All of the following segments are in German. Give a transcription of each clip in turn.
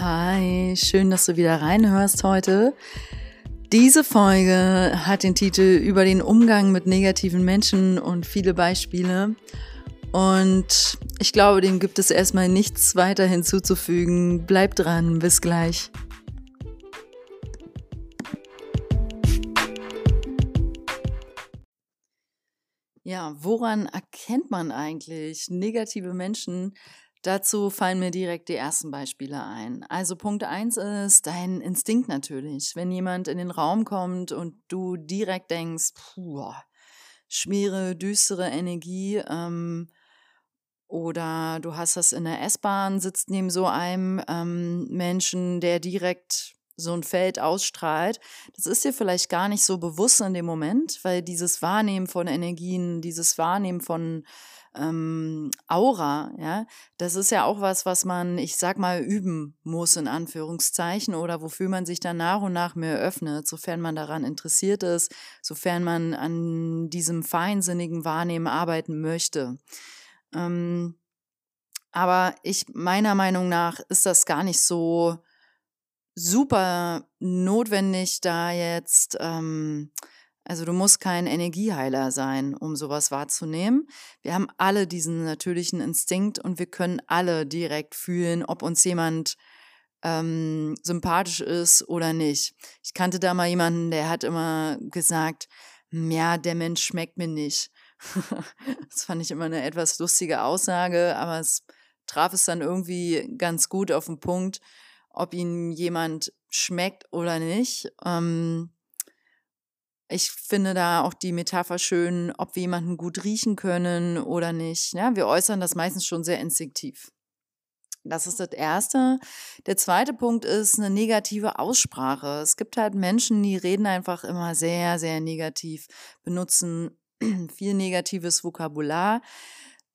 Hi, schön, dass du wieder reinhörst heute. Diese Folge hat den Titel über den Umgang mit negativen Menschen und viele Beispiele. Und ich glaube, dem gibt es erstmal nichts weiter hinzuzufügen. Bleib dran, bis gleich. Ja, woran erkennt man eigentlich negative Menschen? Dazu fallen mir direkt die ersten Beispiele ein. Also Punkt eins ist dein Instinkt natürlich. Wenn jemand in den Raum kommt und du direkt denkst, puh, schwere, düstere Energie, ähm, oder du hast das in der S-Bahn, sitzt neben so einem ähm, Menschen, der direkt so ein Feld ausstrahlt. Das ist dir vielleicht gar nicht so bewusst in dem Moment, weil dieses Wahrnehmen von Energien, dieses Wahrnehmen von ähm, Aura, ja, das ist ja auch was, was man, ich sag mal, üben muss, in Anführungszeichen, oder wofür man sich dann nach und nach mehr öffnet, sofern man daran interessiert ist, sofern man an diesem feinsinnigen Wahrnehmen arbeiten möchte. Ähm, aber ich, meiner Meinung nach, ist das gar nicht so super notwendig, da jetzt ähm, also du musst kein Energieheiler sein, um sowas wahrzunehmen. Wir haben alle diesen natürlichen Instinkt und wir können alle direkt fühlen, ob uns jemand ähm, sympathisch ist oder nicht. Ich kannte da mal jemanden, der hat immer gesagt, hm, ja, der Mensch schmeckt mir nicht. das fand ich immer eine etwas lustige Aussage, aber es traf es dann irgendwie ganz gut auf den Punkt, ob ihn jemand schmeckt oder nicht. Ähm, ich finde da auch die Metapher schön, ob wir jemanden gut riechen können oder nicht. Ja, wir äußern das meistens schon sehr instinktiv. Das ist das Erste. Der zweite Punkt ist eine negative Aussprache. Es gibt halt Menschen, die reden einfach immer sehr, sehr negativ, benutzen viel negatives Vokabular.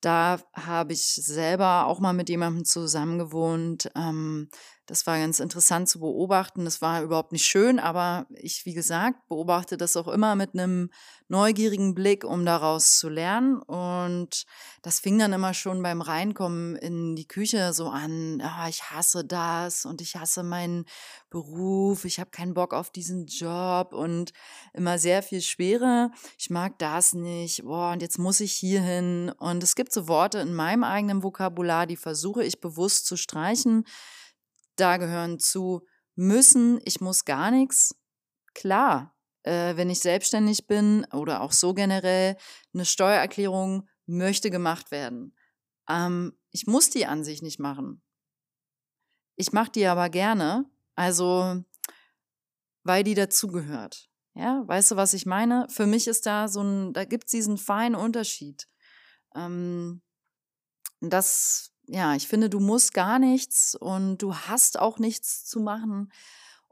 Da habe ich selber auch mal mit jemandem zusammengewohnt, ähm, das war ganz interessant zu beobachten. Das war überhaupt nicht schön, aber ich, wie gesagt, beobachte das auch immer mit einem neugierigen Blick, um daraus zu lernen. Und das fing dann immer schon beim Reinkommen in die Küche so an, ah, ich hasse das und ich hasse meinen Beruf, ich habe keinen Bock auf diesen Job und immer sehr viel Schwere. Ich mag das nicht, boah, und jetzt muss ich hier hin. Und es gibt so Worte in meinem eigenen Vokabular, die versuche ich bewusst zu streichen da gehören zu müssen, ich muss gar nichts. Klar, äh, wenn ich selbstständig bin oder auch so generell, eine Steuererklärung möchte gemacht werden. Ähm, ich muss die an sich nicht machen. Ich mache die aber gerne, also weil die dazugehört. Ja, weißt du, was ich meine? Für mich ist da so ein, da gibt es diesen feinen Unterschied. Ähm, das ja, ich finde, du musst gar nichts und du hast auch nichts zu machen.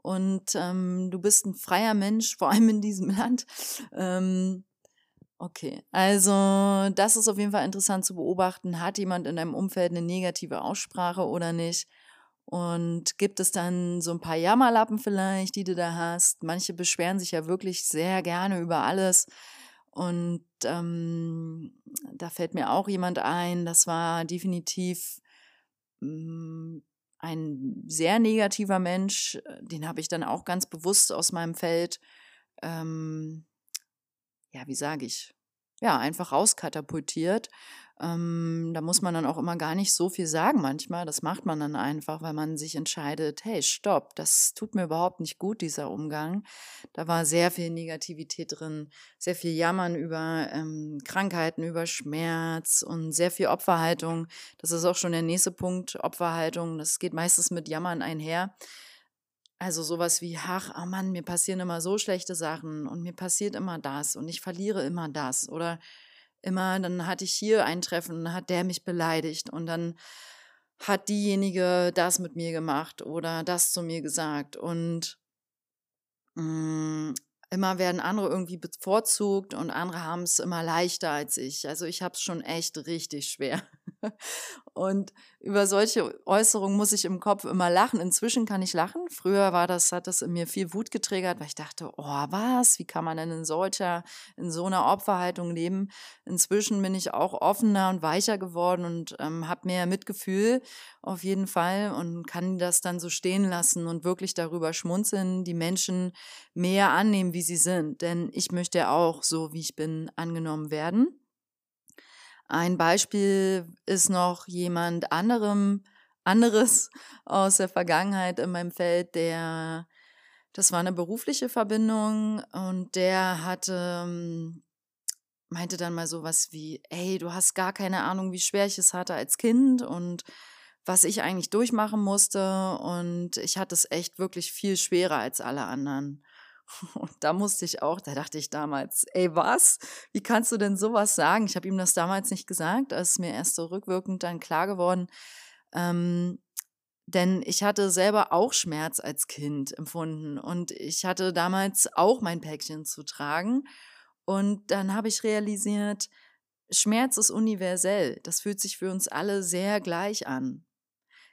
Und ähm, du bist ein freier Mensch, vor allem in diesem Land. Ähm, okay, also das ist auf jeden Fall interessant zu beobachten. Hat jemand in deinem Umfeld eine negative Aussprache oder nicht? Und gibt es dann so ein paar Jammerlappen vielleicht, die du da hast? Manche beschweren sich ja wirklich sehr gerne über alles. Und ähm, da fällt mir auch jemand ein, das war definitiv mh, mm, ein sehr negativer Mensch, den habe ich dann auch ganz bewusst aus meinem Feld, ähm, ja, wie sage ich, ja, einfach rauskatapultiert. Ähm, da muss man dann auch immer gar nicht so viel sagen manchmal. Das macht man dann einfach, weil man sich entscheidet, hey, stopp, das tut mir überhaupt nicht gut, dieser Umgang. Da war sehr viel Negativität drin, sehr viel Jammern über ähm, Krankheiten, über Schmerz und sehr viel Opferhaltung. Das ist auch schon der nächste Punkt, Opferhaltung. Das geht meistens mit Jammern einher. Also sowas wie, ach, oh Mann, mir passieren immer so schlechte Sachen und mir passiert immer das und ich verliere immer das oder immer, dann hatte ich hier ein Treffen, dann hat der mich beleidigt und dann hat diejenige das mit mir gemacht oder das zu mir gesagt und mh, mm, immer werden andere irgendwie bevorzugt und andere haben es immer leichter als ich. Also ich habe es schon echt richtig schwer. Und über solche Äußerungen muss ich im Kopf immer lachen. Inzwischen kann ich lachen. Früher war das, hat das in mir viel Wut getriggert, weil ich dachte, oh, was? Wie kann man denn in solcher, in so einer Opferhaltung leben? Inzwischen bin ich auch offener und weicher geworden und ähm, habe mehr Mitgefühl auf jeden Fall und kann das dann so stehen lassen und wirklich darüber schmunzeln, die Menschen mehr annehmen, wie sie sind. Denn ich möchte auch so, wie ich bin, angenommen werden. Ein Beispiel ist noch jemand anderem, anderes aus der Vergangenheit in meinem Feld, der, das war eine berufliche Verbindung und der hatte, ähm, meinte dann mal sowas wie, ey, du hast gar keine Ahnung, wie schwer ich es hatte als Kind und was ich eigentlich durchmachen musste und ich hatte es echt wirklich viel schwerer als alle anderen. Und da musste ich auch, da dachte ich damals, ey, was? Wie kannst du denn sowas sagen? Ich habe ihm das damals nicht gesagt, ist mir erst so rückwirkend dann klar geworden. Ähm, denn ich hatte selber auch Schmerz als Kind empfunden und ich hatte damals auch mein Päckchen zu tragen. Und dann habe ich realisiert, Schmerz ist universell. Das fühlt sich für uns alle sehr gleich an.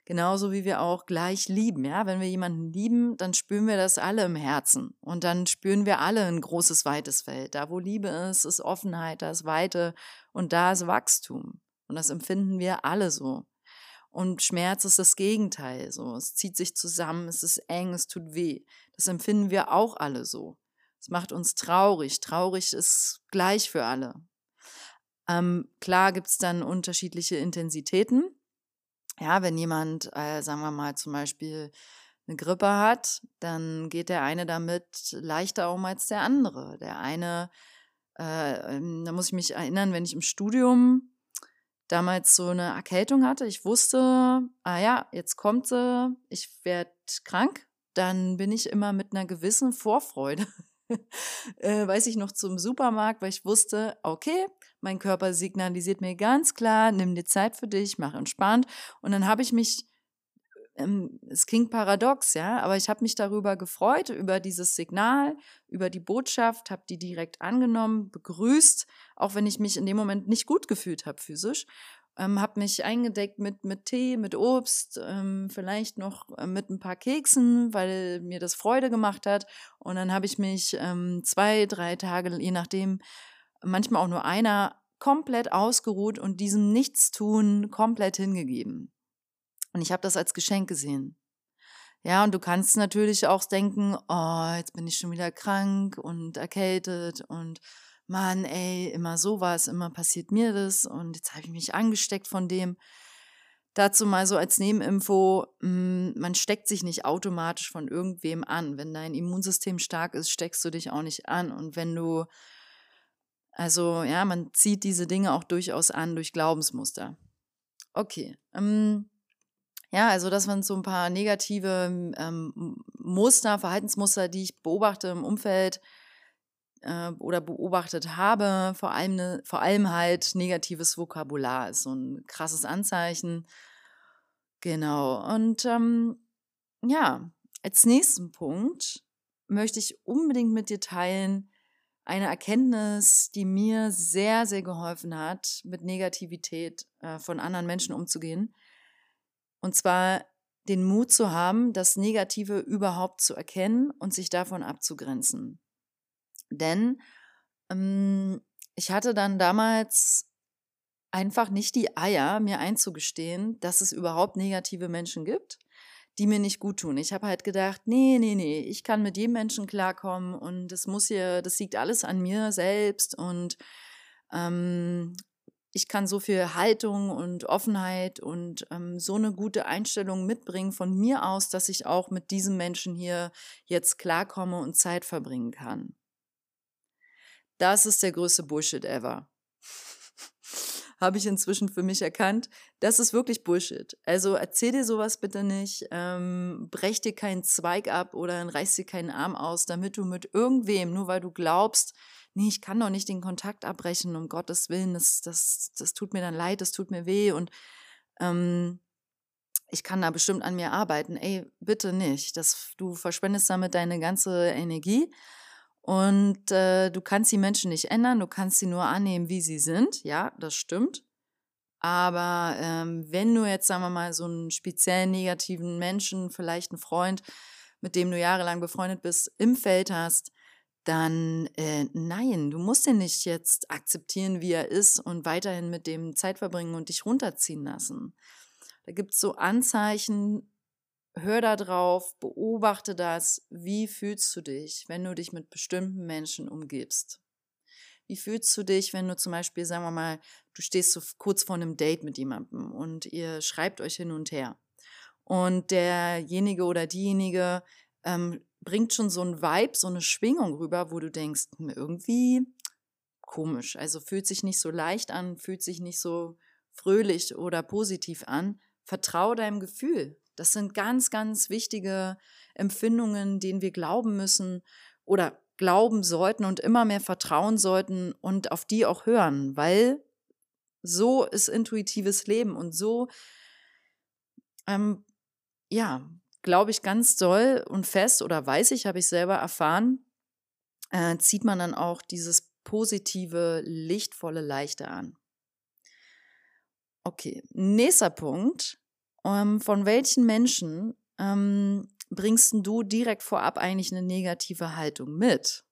Genauso wie wir auch gleich lieben. Ja, wenn wir jemanden lieben, dann spüren wir das alle im Herzen. Und dann spüren wir alle ein großes, weites Feld. Da, wo Liebe ist, ist Offenheit, da ist Weite und da ist Wachstum. Und das empfinden wir alle so. Und Schmerz ist das Gegenteil. So, es zieht sich zusammen, es ist eng, es tut weh. Das empfinden wir auch alle so. Es macht uns traurig. Traurig ist gleich für alle. Ähm, klar gibt es dann unterschiedliche Intensitäten. Ja, wenn jemand, äh, sagen wir mal, zum Beispiel eine Grippe hat, dann geht der eine damit leichter um als der andere. Der eine, äh, ähm, da muss ich mich erinnern, wenn ich im Studium damals so eine Erkältung hatte, ich wusste, ah ja, jetzt kommt sie, ich werde krank, dann bin ich immer mit einer gewissen Vorfreude äh, weiß ich noch zum Supermarkt, weil ich wusste, okay, mein Körper signalisiert mir ganz klar, nimm dir Zeit für dich, mach entspannt. Und dann habe ich mich, ähm, es klingt paradox, ja, aber ich habe mich darüber gefreut, über dieses Signal, über die Botschaft, habe die direkt angenommen, begrüßt, auch wenn ich mich in dem Moment nicht gut gefühlt habe physisch ähm, habe mich eingedeckt mit, mit Tee, mit Obst, ähm, vielleicht noch äh, mit ein paar Keksen, weil mir das Freude gemacht hat. Und dann habe ich mich ähm, zwei, drei Tage, je nachdem, manchmal auch nur einer, komplett ausgeruht und diesem Nichtstun komplett hingegeben. Und ich habe das als Geschenk gesehen. Ja, und du kannst natürlich auch denken, oh, jetzt bin ich schon wieder krank und erkältet und Mann, ey, immer sowas, immer passiert mir das und jetzt habe ich mich angesteckt von dem. Dazu mal so als Nebeninfo, hm, man steckt sich nicht automatisch von irgendwem an. Wenn dein Immunsystem stark ist, steckst du dich auch nicht an. Und wenn du, also ja, man zieht diese Dinge auch durchaus an durch Glaubensmuster. Okay. Ähm, ja, also das waren so ein paar negative ähm, Muster, Verhaltensmuster, die ich beobachte im Umfeld äh, oder beobachtet habe, vor allem, ne, vor allem halt negatives Vokabular ist so ein krasses Anzeichen. Genau. Und ähm, ja, als nächsten Punkt möchte ich unbedingt mit dir teilen eine Erkenntnis, die mir sehr, sehr geholfen hat, mit Negativität äh, von anderen Menschen umzugehen. Und zwar den Mut zu haben, das Negative überhaupt zu erkennen und sich davon abzugrenzen. Denn ähm, ich hatte dann damals einfach nicht die Eier, mir einzugestehen, dass es überhaupt negative Menschen gibt, die mir nicht gut tun. Ich habe halt gedacht, nee, nee, nee, ich kann mit jedem Menschen klarkommen und das muss hier, das liegt alles an mir selbst und ähm, ich kann so viel Haltung und Offenheit und ähm, so eine gute Einstellung mitbringen von mir aus, dass ich auch mit diesem Menschen hier jetzt klarkomme und Zeit verbringen kann. Das ist der größte Bullshit ever. Habe ich inzwischen für mich erkannt. Das ist wirklich Bullshit. Also erzähl dir sowas bitte nicht. Ähm, brech dir keinen Zweig ab oder reiß dir keinen Arm aus, damit du mit irgendwem, nur weil du glaubst, nee, ich kann doch nicht den Kontakt abbrechen, um Gottes Willen, das, das, das tut mir dann leid, das tut mir weh und ähm, ich kann da bestimmt an mir arbeiten. Ey, bitte nicht. Das, du verschwendest damit deine ganze Energie und äh, du kannst die Menschen nicht ändern, du kannst sie nur annehmen, wie sie sind. Ja, das stimmt. Aber ähm, wenn du jetzt, sagen wir mal, so einen speziell negativen Menschen, vielleicht einen Freund, mit dem du jahrelang befreundet bist, im Feld hast, dann äh, nein, du musst ihn nicht jetzt akzeptieren, wie er ist und weiterhin mit dem Zeit verbringen und dich runterziehen lassen. Da gibt es so Anzeichen, hör da drauf, beobachte das, wie fühlst du dich, wenn du dich mit bestimmten Menschen umgibst. Wie fühlst du dich, wenn du zum Beispiel, sagen wir mal, du stehst so kurz vor einem Date mit jemandem und ihr schreibt euch hin und her. Und derjenige oder diejenige ähm, bringt schon so ein Vibe, so eine Schwingung rüber, wo du denkst, hm, irgendwie komisch. Also fühlt sich nicht so leicht an, fühlt sich nicht so fröhlich oder positiv an. Vertrau deinem Gefühl. Das sind ganz, ganz wichtige Empfindungen, denen wir glauben müssen oder glauben sollten und immer mehr vertrauen sollten und auf die auch hören, weil so ist intuitives Leben und so, ähm, ja, glaube ich ganz doll und fest oder weiß ich, habe ich selber erfahren, äh, zieht man dann auch dieses positive, lichtvolle, leichte an. Okay, nächster Punkt. Ähm, von welchen Menschen ähm, bringst du direkt vorab eigentlich eine negative Haltung mit?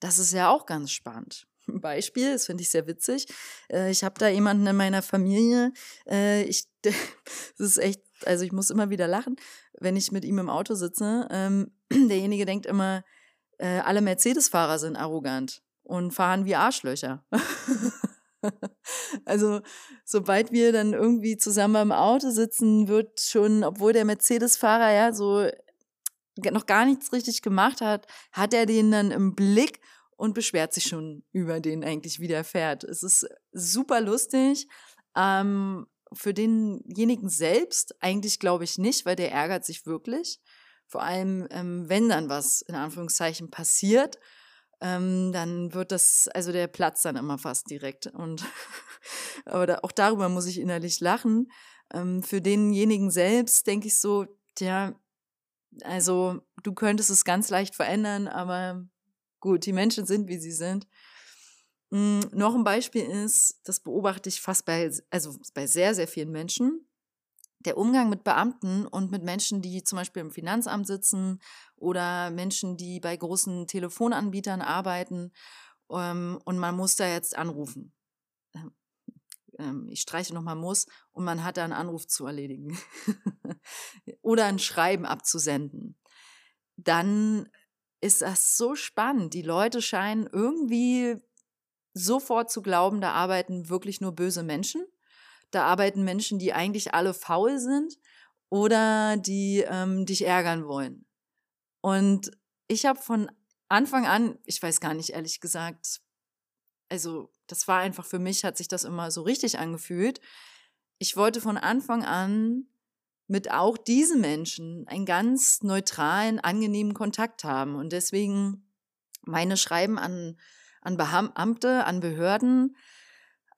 Das ist ja auch ganz spannend. Beispiel, das finde ich sehr witzig. Äh, ich habe da jemanden in meiner Familie, äh, ich, das ist echt, also ich muss immer wieder lachen, wenn ich mit ihm im Auto sitze. Ähm, derjenige denkt immer, äh, alle Mercedes-Fahrer sind arrogant und fahren wie Arschlöcher. also, sobald wir dann irgendwie zusammen im Auto sitzen, wird schon, obwohl der Mercedes-Fahrer ja so noch gar nichts richtig gemacht hat, hat er den dann im Blick und beschwert sich schon über den eigentlich wie der fährt. Es ist super lustig. Ähm, für denjenigen selbst eigentlich glaube ich nicht, weil der ärgert sich wirklich. Vor allem, ähm, wenn dann was in Anführungszeichen passiert, ähm, dann wird das, also der platzt dann immer fast direkt. Und aber da, auch darüber muss ich innerlich lachen. Ähm, für denjenigen selbst denke ich so, tja, also du könntest es ganz leicht verändern, aber gut, die Menschen sind, wie sie sind. Hm, noch ein Beispiel ist, das beobachte ich fast bei, also bei sehr, sehr vielen Menschen. Der Umgang mit Beamten und mit Menschen, die zum Beispiel im Finanzamt sitzen oder Menschen, die bei großen Telefonanbietern arbeiten ähm, und man muss da jetzt anrufen. Ähm, ähm, ich streiche nochmal muss und man hat da einen Anruf zu erledigen oder ein Schreiben abzusenden. Dann ist das so spannend. Die Leute scheinen irgendwie sofort zu glauben, da arbeiten wirklich nur böse Menschen. Da arbeiten Menschen, die eigentlich alle faul sind oder die ähm, dich ärgern wollen. Und ich habe von Anfang an, ich weiß gar nicht ehrlich gesagt, also das war einfach für mich, hat sich das immer so richtig angefühlt. Ich wollte von Anfang an mit auch diesen Menschen einen ganz neutralen, angenehmen Kontakt haben. Und deswegen meine Schreiben an an Beamte, an Behörden,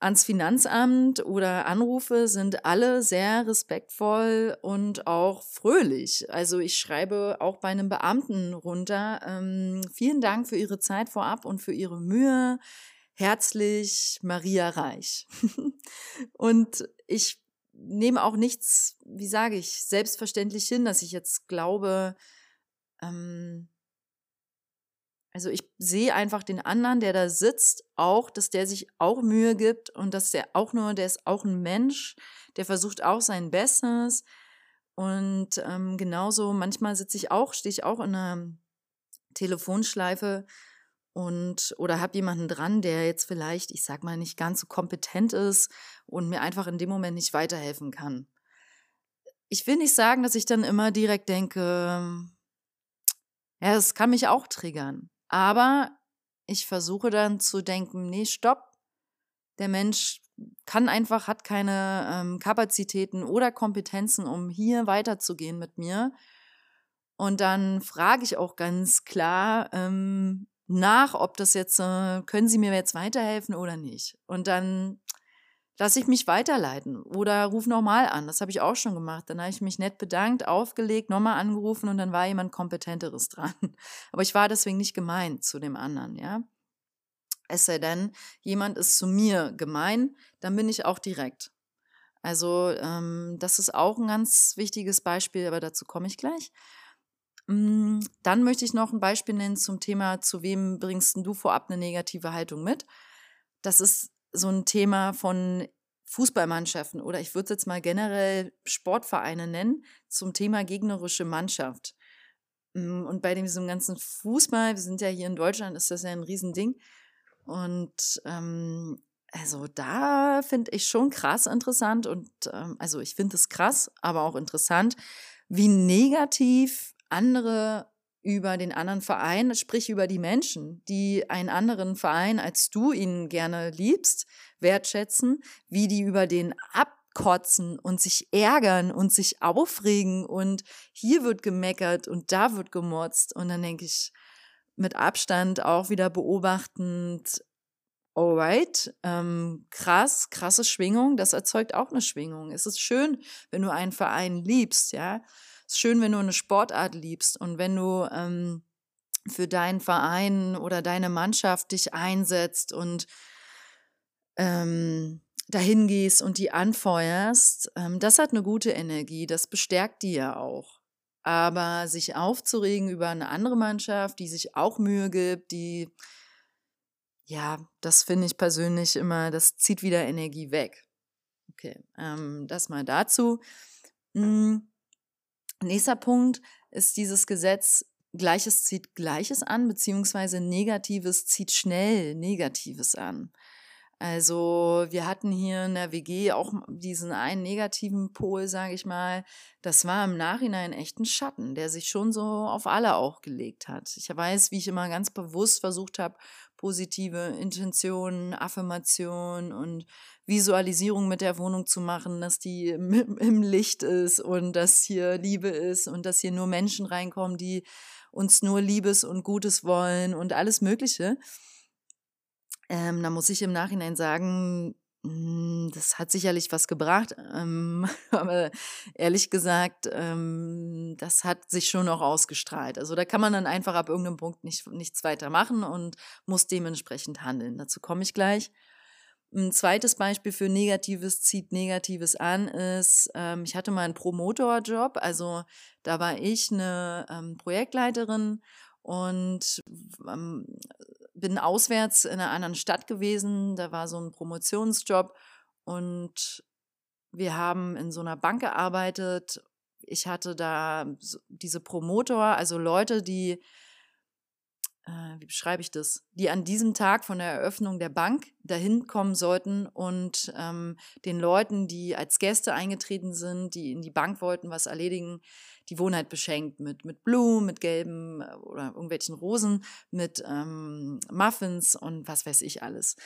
ans Finanzamt oder Anrufe sind alle sehr respektvoll und auch fröhlich. Also ich schreibe auch bei einem Beamten runter, ähm, vielen Dank für Ihre Zeit vorab und für Ihre Mühe. Herzlich Maria Reich. und ich nehme auch nichts, wie sage ich, selbstverständlich hin, dass ich jetzt glaube, ähm, also ich sehe einfach den anderen, der da sitzt, auch, dass der sich auch Mühe gibt und dass der auch nur, der ist auch ein Mensch, der versucht auch sein Bestes. Und ähm, genauso, manchmal sitze ich auch, stehe ich auch in einer Telefonschleife und oder habe jemanden dran, der jetzt vielleicht, ich sag mal, nicht ganz so kompetent ist und mir einfach in dem Moment nicht weiterhelfen kann. Ich will nicht sagen, dass ich dann immer direkt denke, ja, es kann mich auch triggern. Aber ich versuche dann zu denken, nee, stopp. Der Mensch kann einfach, hat keine ähm, Kapazitäten oder Kompetenzen, um hier weiterzugehen mit mir. Und dann frage ich auch ganz klar ähm, nach, ob das jetzt, äh, können Sie mir jetzt weiterhelfen oder nicht. Und dann lass ich mich weiterleiten oder ruf nochmal an. Das habe ich auch schon gemacht. Dann habe ich mich nett bedankt, aufgelegt, nochmal angerufen und dann war jemand Kompetenteres dran. Aber ich war deswegen nicht gemein zu dem anderen, ja. Es sei denn, jemand ist zu mir gemein, dann bin ich auch direkt. Also ähm, das ist auch ein ganz wichtiges Beispiel, aber dazu komme ich gleich. Mm, dann möchte ich noch ein Beispiel nennen zum Thema, zu wem bringst du vorab eine negative Haltung mit? Das ist so ein Thema von Fußballmannschaften oder ich würde es jetzt mal generell Sportvereine nennen zum Thema gegnerische Mannschaft. Mm, und bei diesem ganzen Fußball, wir sind ja hier in Deutschland, ist das ja ein Riesending. Und ähm, also da finde ich schon krass interessant und ähm, also ich finde es krass, aber auch interessant, wie negativ andere über den anderen Verein, sprich über die Menschen, die einen anderen Verein, als du ihn gerne liebst, wertschätzen, wie die über den abkotzen und sich ärgern und sich aufregen und hier wird gemeckert und da wird gemotzt und dann denke ich mit Abstand auch wieder beobachtend, alright, ähm, krass, krasse Schwingung, das erzeugt auch eine Schwingung. Es ist schön, wenn du einen Verein liebst, ja, ist schön, wenn du eine Sportart liebst und wenn du ähm, für deinen Verein oder deine Mannschaft dich einsetzt und ähm, dahin gehst und die anfeuerst, ähm, das hat eine gute Energie, das bestärkt die ja auch. Aber sich aufzuregen über eine andere Mannschaft, die sich auch Mühe gibt, die, ja, das finde ich persönlich immer, das zieht wieder Energie weg. Okay, ähm, das mal dazu. Hm. Nächster Punkt ist dieses Gesetz, Gleiches zieht Gleiches an, beziehungsweise Negatives zieht schnell Negatives an. Also wir hatten hier in der WG auch diesen einen negativen Pol, sage ich mal. Das war im Nachhinein echt ein Schatten, der sich schon so auf alle auch gelegt hat. Ich weiß, wie ich immer ganz bewusst versucht habe, positive Intentionen, Affirmationen und Visualisierung mit der Wohnung zu machen, dass die im, im, Licht ist und dass hier Liebe ist und dass hier nur Menschen reinkommen, die uns nur Liebes und Gutes wollen und alles Mögliche. Ähm, da muss ich im Nachhinein sagen, hm, das hat sicherlich was gebracht, ähm, aber ehrlich gesagt, ähm, das hat sich schon auch ausgestrahlt. Also da kann man dann einfach ab irgendeinem Punkt nicht, nichts weiter machen und muss dementsprechend handeln. Dazu komme ich gleich. Ein zweites Beispiel für Negatives zieht Negatives an ist, ähm, ich hatte mal einen Promotorjob, also da war ich eine ähm, Projektleiterin und ähm, bin auswärts in einer anderen Stadt gewesen, da war so ein Promotionsjob und wir haben in so einer Bank gearbeitet. Ich hatte da diese Promotor, also Leute, die wie beschreibe ich das, die an diesem Tag von der Eröffnung der Bank dahin kommen sollten und ähm, den Leuten, die als Gäste eingetreten sind, die in die Bank wollten, was erledigen, die halt beschenkt mit, mit Blumen, mit gelben äh, oder irgendwelchen Rosen, mit ähm, Muffins und was weiß ich alles.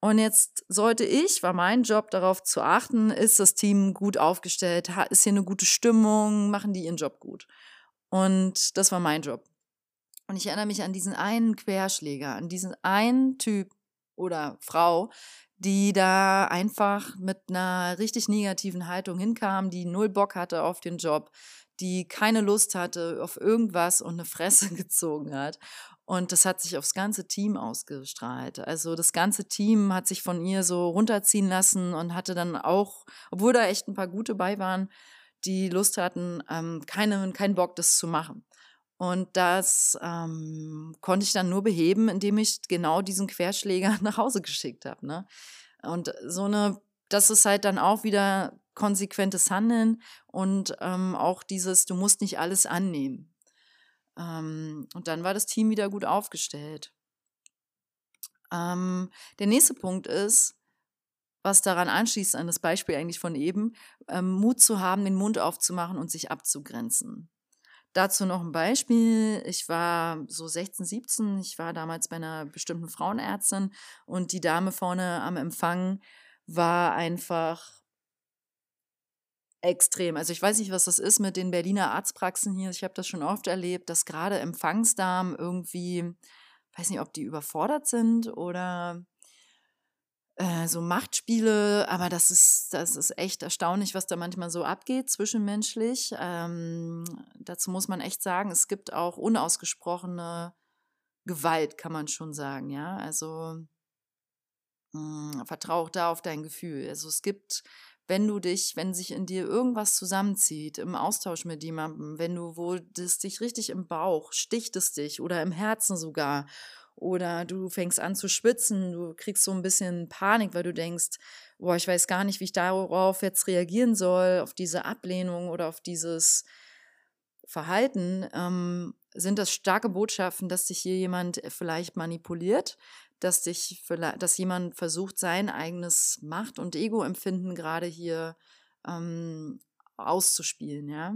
Und jetzt sollte ich, war mein Job darauf zu achten, ist das Team gut aufgestellt, ist hier eine gute Stimmung, machen die ihren Job gut. Und das war mein Job. Und ich erinnere mich an diesen einen Querschläger, an diesen einen Typ oder Frau, die da einfach mit einer richtig negativen Haltung hinkam, die null Bock hatte auf den Job, die keine Lust hatte auf irgendwas und eine Fresse gezogen hat. Und das hat sich aufs ganze Team ausgestrahlt. Also das ganze Team hat sich von ihr so runterziehen lassen und hatte dann auch, obwohl da echt ein paar gute bei waren, die Lust hatten, ähm, keine, keinen Bock, das zu machen. Und das ähm, konnte ich dann nur beheben, indem ich genau diesen Querschläger nach Hause geschickt habe. Ne? Und so eine, das ist halt dann auch wieder konsequentes Handeln und ähm, auch dieses, du musst nicht alles annehmen. Ähm, und dann war das Team wieder gut aufgestellt. Ähm, der nächste Punkt ist, was daran anschließt, an das Beispiel eigentlich von eben, ähm, Mut zu haben, den Mund aufzumachen und sich abzugrenzen. Dazu noch ein Beispiel. Ich war so 16, 17. Ich war damals bei einer bestimmten Frauenärztin und die Dame vorne am Empfang war einfach extrem. Also ich weiß nicht, was das ist mit den Berliner Arztpraxen hier. Ich habe das schon oft erlebt, dass gerade Empfangsdamen irgendwie, weiß nicht, ob die überfordert sind oder äh, so Machtspiele, aber das ist, das ist echt erstaunlich, was da manchmal so abgeht zwischenmenschlich. Ähm, dazu muss man echt sagen, es gibt auch unausgesprochene Gewalt, kann man schon sagen, ja. Also Hm, vertrau auch da auf dein Gefühl. Also es gibt, wenn du dich, wenn sich in dir irgendwas zusammenzieht, im Austausch mit jemandem, wenn du, wo das dich richtig im Bauch, sticht es dich oder im Herzen sogar, oder du fängst an zu schwitzen, du kriegst so ein bisschen Panik, weil du denkst, boah, ich weiß gar nicht, wie ich darauf jetzt reagieren soll, auf diese Ablehnung oder auf dieses Verhalten, ähm, sind das starke Botschaften, dass dich hier jemand vielleicht manipuliert, dass dich dass jemand versucht, sein eigenes Macht- und Ego-Empfinden gerade hier ähm, auszuspielen, ja.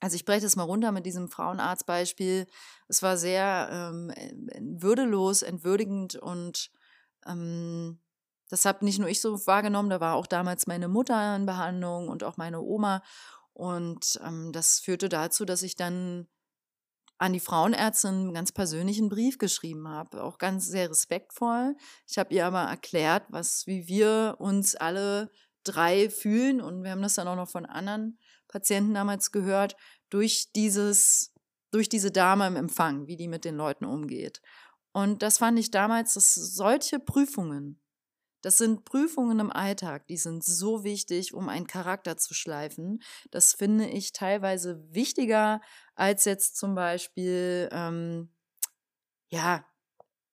Also ich breche das mal runter mit diesem Frauenarztbeispiel. Es war sehr ähm, würdelos, entwürdigend und ähm, das habe nicht nur ich so wahrgenommen, da war auch damals meine Mutter in Behandlung und auch meine Oma. Und ähm, das führte dazu, dass ich dann an die Frauenärztin einen ganz persönlichen Brief geschrieben habe, auch ganz sehr respektvoll. Ich habe ihr aber erklärt, was, wie wir uns alle drei fühlen und wir haben das dann auch noch von anderen Patienten damals gehört, durch dieses, durch diese Dame im Empfang, wie die mit den Leuten umgeht. Und das fand ich damals, dass solche Prüfungen, das sind Prüfungen im Alltag, die sind so wichtig, um einen Charakter zu schleifen. Das finde ich teilweise wichtiger als jetzt zum Beispiel, ähm, ja,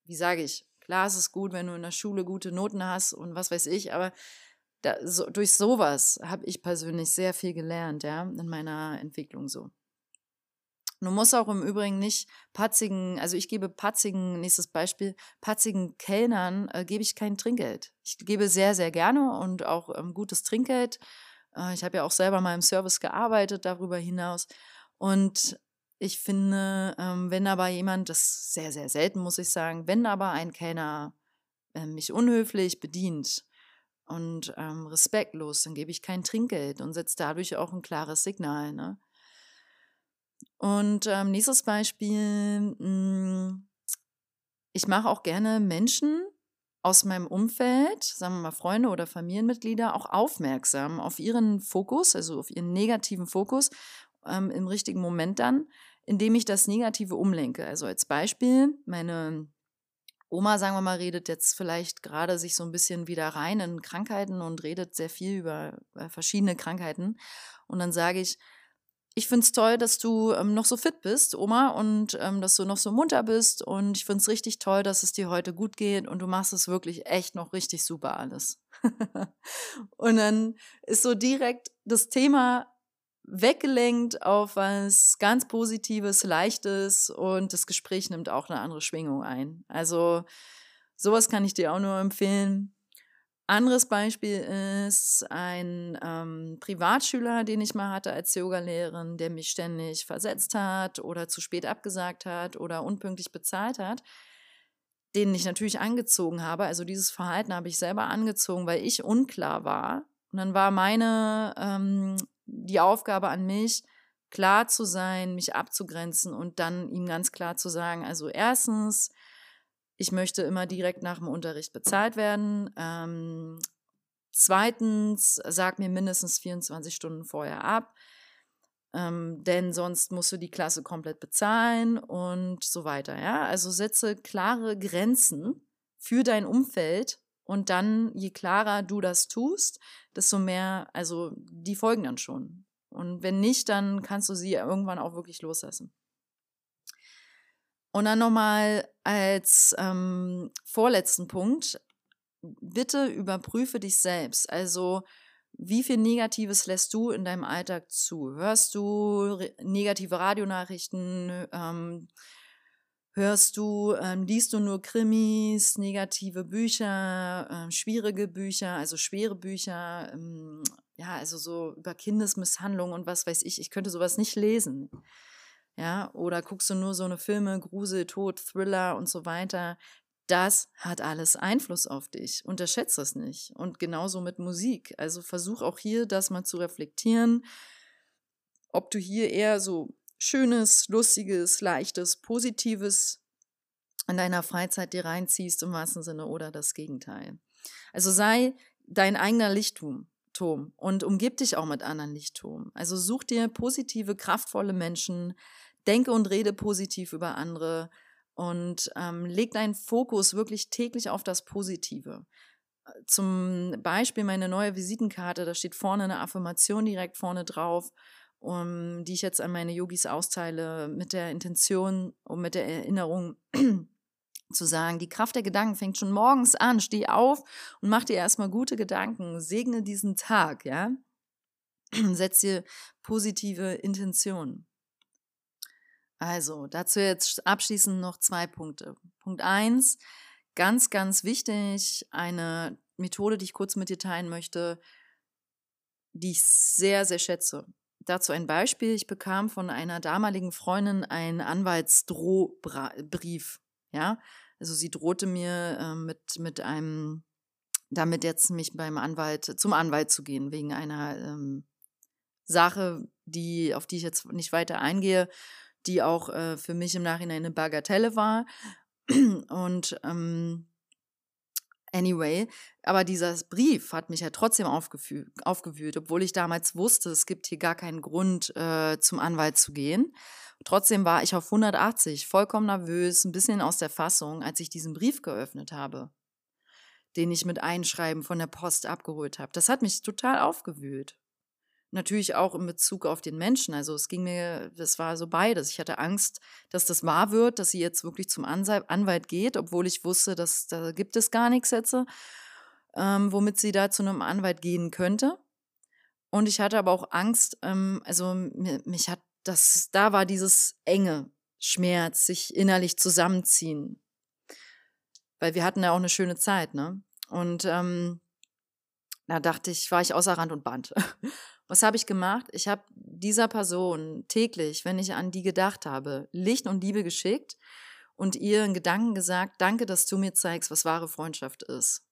wie sage ich, klar ist es gut, wenn du in der Schule gute Noten hast und was weiß ich, aber da, so, durch sowas habe ich persönlich sehr viel gelernt, ja, in meiner Entwicklung so. Du musst auch im Übrigen nicht patzigen, also ich gebe patzigen, nächstes Beispiel, patzigen Kellnern äh, gebe ich kein Trinkgeld. Ich gebe sehr, sehr gerne und auch ähm, gutes Trinkgeld. Äh, ich habe ja auch selber mal im Service gearbeitet darüber hinaus. Und ich finde, ähm, wenn aber jemand, das sehr, sehr selten, muss ich sagen, wenn aber ein Kellner äh, mich unhöflich bedient, und ähm, respektlos, dann gebe ich kein Trinkgeld und setze dadurch auch ein klares Signal. Ne? Und ähm, nächstes Beispiel, mh, hm, ich mache auch gerne Menschen aus meinem Umfeld, sagen wir mal Freunde oder Familienmitglieder, auch aufmerksam auf ihren Fokus, also auf ihren negativen Fokus ähm, im richtigen Moment dann, indem ich das Negative umlenke. Also als Beispiel, meine Oma, sagen wir mal, redet jetzt vielleicht gerade sich so ein bisschen wieder rein in Krankheiten und redet sehr viel über äh, verschiedene Krankheiten. Und dann sage ich, ich finde es toll, dass du ähm, noch so fit bist, Oma, und ähm, dass du noch so munter bist. Und ich finde es richtig toll, dass es dir heute gut geht und du machst es wirklich echt noch richtig super alles. und dann ist so direkt das Thema weggelenkt auf was ganz Positives, Leichtes und das Gespräch nimmt auch eine andere Schwingung ein. Also sowas kann ich dir auch nur empfehlen. Anderes Beispiel ist ein ähm, Privatschüler, den ich mal hatte als Yogalehrerin, der mich ständig versetzt hat oder zu spät abgesagt hat oder unpünktlich bezahlt hat, den ich natürlich angezogen habe. Also dieses Verhalten habe ich selber angezogen, weil ich unklar war. Und dann war meine ähm, die Aufgabe an mich, klar zu sein, mich abzugrenzen und dann ihm ganz klar zu sagen, also erstens, ich möchte immer direkt nach dem Unterricht bezahlt werden. Ähm, zweitens, sag mir mindestens 24 Stunden vorher ab, ähm, denn sonst musst du die Klasse komplett bezahlen und so weiter. Ja, also setze klare Grenzen für dein Umfeld und dann, je klarer du das tust, desto mehr, also die folgen dann schon. Und wenn nicht, dann kannst du sie irgendwann auch wirklich loslassen. Und dann nochmal als ähm, vorletzten Punkt, bitte überprüfe dich selbst. Also, wie viel Negatives lässt du in deinem Alltag zu? Hörst du negative Radionachrichten? Ähm, Hörst du, ähm, liest du nur Krimis, negative Bücher, äh, schwierige Bücher, also schwere Bücher, ähm, ja, also so über Kindesmisshandlung und was weiß ich. Ich könnte sowas nicht lesen. Ja, oder guckst du nur so eine Filme, Grusel, Tod, Thriller und so weiter. Das hat alles Einfluss auf dich. Unterschätze es nicht. Und genauso mit Musik. Also versuch auch hier das mal zu reflektieren, ob du hier eher so Schönes, Lustiges, Leichtes, Positives in deiner Freizeit dir reinziehst im wahrsten Sinne oder das Gegenteil. Also sei dein eigener Lichtturm und umgib dich auch mit anderen Lichtturm. Also such dir positive, kraftvolle Menschen, denke und rede positiv über andere und ähm, leg deinen Fokus wirklich täglich auf das Positive. Zum Beispiel meine neue Visitenkarte, da steht vorne eine Affirmation direkt vorne drauf, um, die ich jetzt an meine Yogis austeile, mit der Intention und mit der Erinnerung zu sagen, die Kraft der Gedanken fängt schon morgens an, steh auf und mach dir erstmal gute Gedanken, segne diesen Tag, ja. Setz dir positive Intentionen. Also, dazu jetzt abschließend noch zwei Punkte. Punkt eins, ganz, ganz wichtig, eine Methode, die ich kurz mit dir teilen möchte, die ich sehr, sehr schätze. Dazu ein Beispiel. Ich bekam von einer damaligen Freundin einen Anwaltsdrohbrief. Ja, also sie drohte mir äh, mit, mit einem, damit jetzt mich beim Anwalt, zum Anwalt zu gehen, wegen einer ähm, Sache, die, auf die ich jetzt nicht weiter eingehe die auch äh, für mich im Nachhinein eine Bagatelle war. Und ähm, anyway, aber dieser Brief hat mich ja trotzdem aufgewühlt, obwohl ich damals wusste, es gibt hier gar keinen Grund, äh, zum Anwalt zu gehen. Trotzdem war ich auf 180, vollkommen nervös, ein bisschen aus der Fassung, als ich diesen Brief geöffnet habe, den ich mit Einschreiben von der Post abgeholt habe. Das hat mich total aufgewühlt. Natürlich auch in Bezug auf den Menschen. Also es ging mir, das war so beides. Ich hatte Angst, dass das wahr wird, dass sie jetzt wirklich zum Anwalt geht, obwohl ich wusste, dass da gibt es gar nichts jetzt, ähm, womit sie da zu einem Anwalt gehen könnte. Und ich hatte aber auch Angst, ähm, also mich hat das, da war dieses enge Schmerz, sich innerlich zusammenziehen. Weil wir hatten ja auch eine schöne Zeit, ne? Und ähm, da dachte ich, war ich außer Rand und Band. Was habe ich gemacht? Ich habe dieser Person täglich, wenn ich an die gedacht habe, Licht und Liebe geschickt und ihr in Gedanken gesagt, danke, dass du mir zeigst, was wahre Freundschaft ist.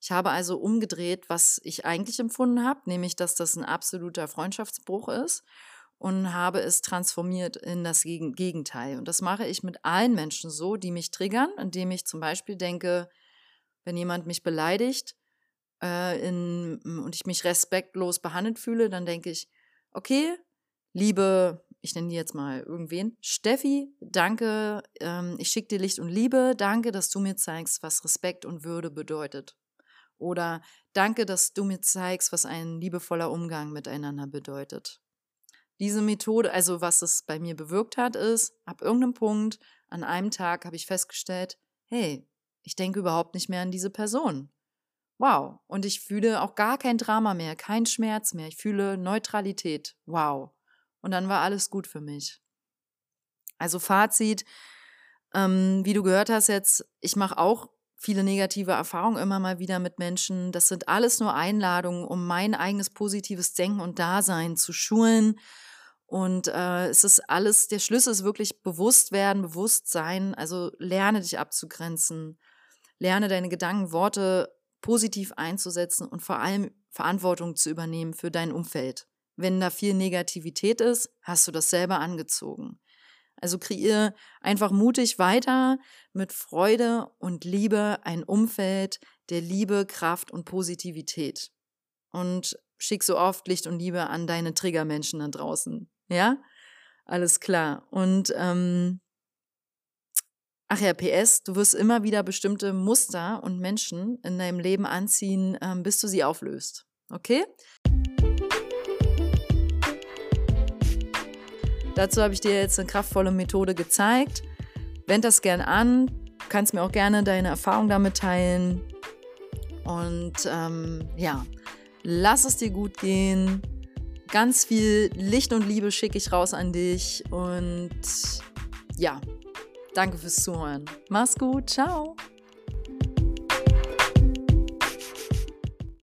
Ich habe also umgedreht, was ich eigentlich empfunden habe, nämlich, dass das ein absoluter Freundschaftsbruch ist und habe es transformiert in das Gegenteil. Und das mache ich mit allen Menschen so, die mich triggern, indem ich zum Beispiel denke, wenn jemand mich beleidigt, äh, in, und ich mich respektlos behandelt fühle, dann denke ich, okay, liebe, ich nenne die jetzt mal irgendwen, Steffi, danke, ähm, ich schicke dir Licht und Liebe, danke, dass du mir zeigst, was Respekt und Würde bedeutet. Oder danke, dass du mir zeigst, was ein liebevoller Umgang miteinander bedeutet. Diese Methode, also was es bei mir bewirkt hat, ist, ab irgendeinem Punkt, an einem Tag habe ich festgestellt, hey, ich denke überhaupt nicht mehr an diese Person wow. Und ich fühle auch gar kein Drama mehr, kein Schmerz mehr. Ich fühle Neutralität. Wow. Und dann war alles gut für mich. Also Fazit, ähm, wie du gehört hast jetzt, ich mache auch viele negative Erfahrungen immer mal wieder mit Menschen. Das sind alles nur Einladungen, um mein eigenes positives Denken und Dasein zu schulen. Und äh, es ist alles, der Schlüssel ist wirklich bewusst werden, bewusst sein. Also lerne dich abzugrenzen, lerne deine Gedanken, Worte positiv einzusetzen und vor allem Verantwortung zu übernehmen für dein Umfeld. Wenn da viel Negativität ist, hast du das selber angezogen. Also kreiere einfach mutig weiter mit Freude und Liebe ein Umfeld der Liebe, Kraft und Positivität. Und schick so oft Licht und Liebe an deine Triggermenschen da draußen. Ja? Alles klar. Und ähm, Ach ja, PS, du wirst immer wieder bestimmte Muster und Menschen in deinem Leben anziehen, ähm, bis du sie auflöst. Okay? Dazu habe ich dir jetzt eine kraftvolle Methode gezeigt. Wend das gern an. Du kannst mir auch gerne deine Erfahrung damit teilen. Und ähm, ja, lass es dir gut gehen. Ganz viel Licht und Liebe schicke ich raus an dich. Und ja, Danke fürs Zuhören. Mach's gut. Ciao.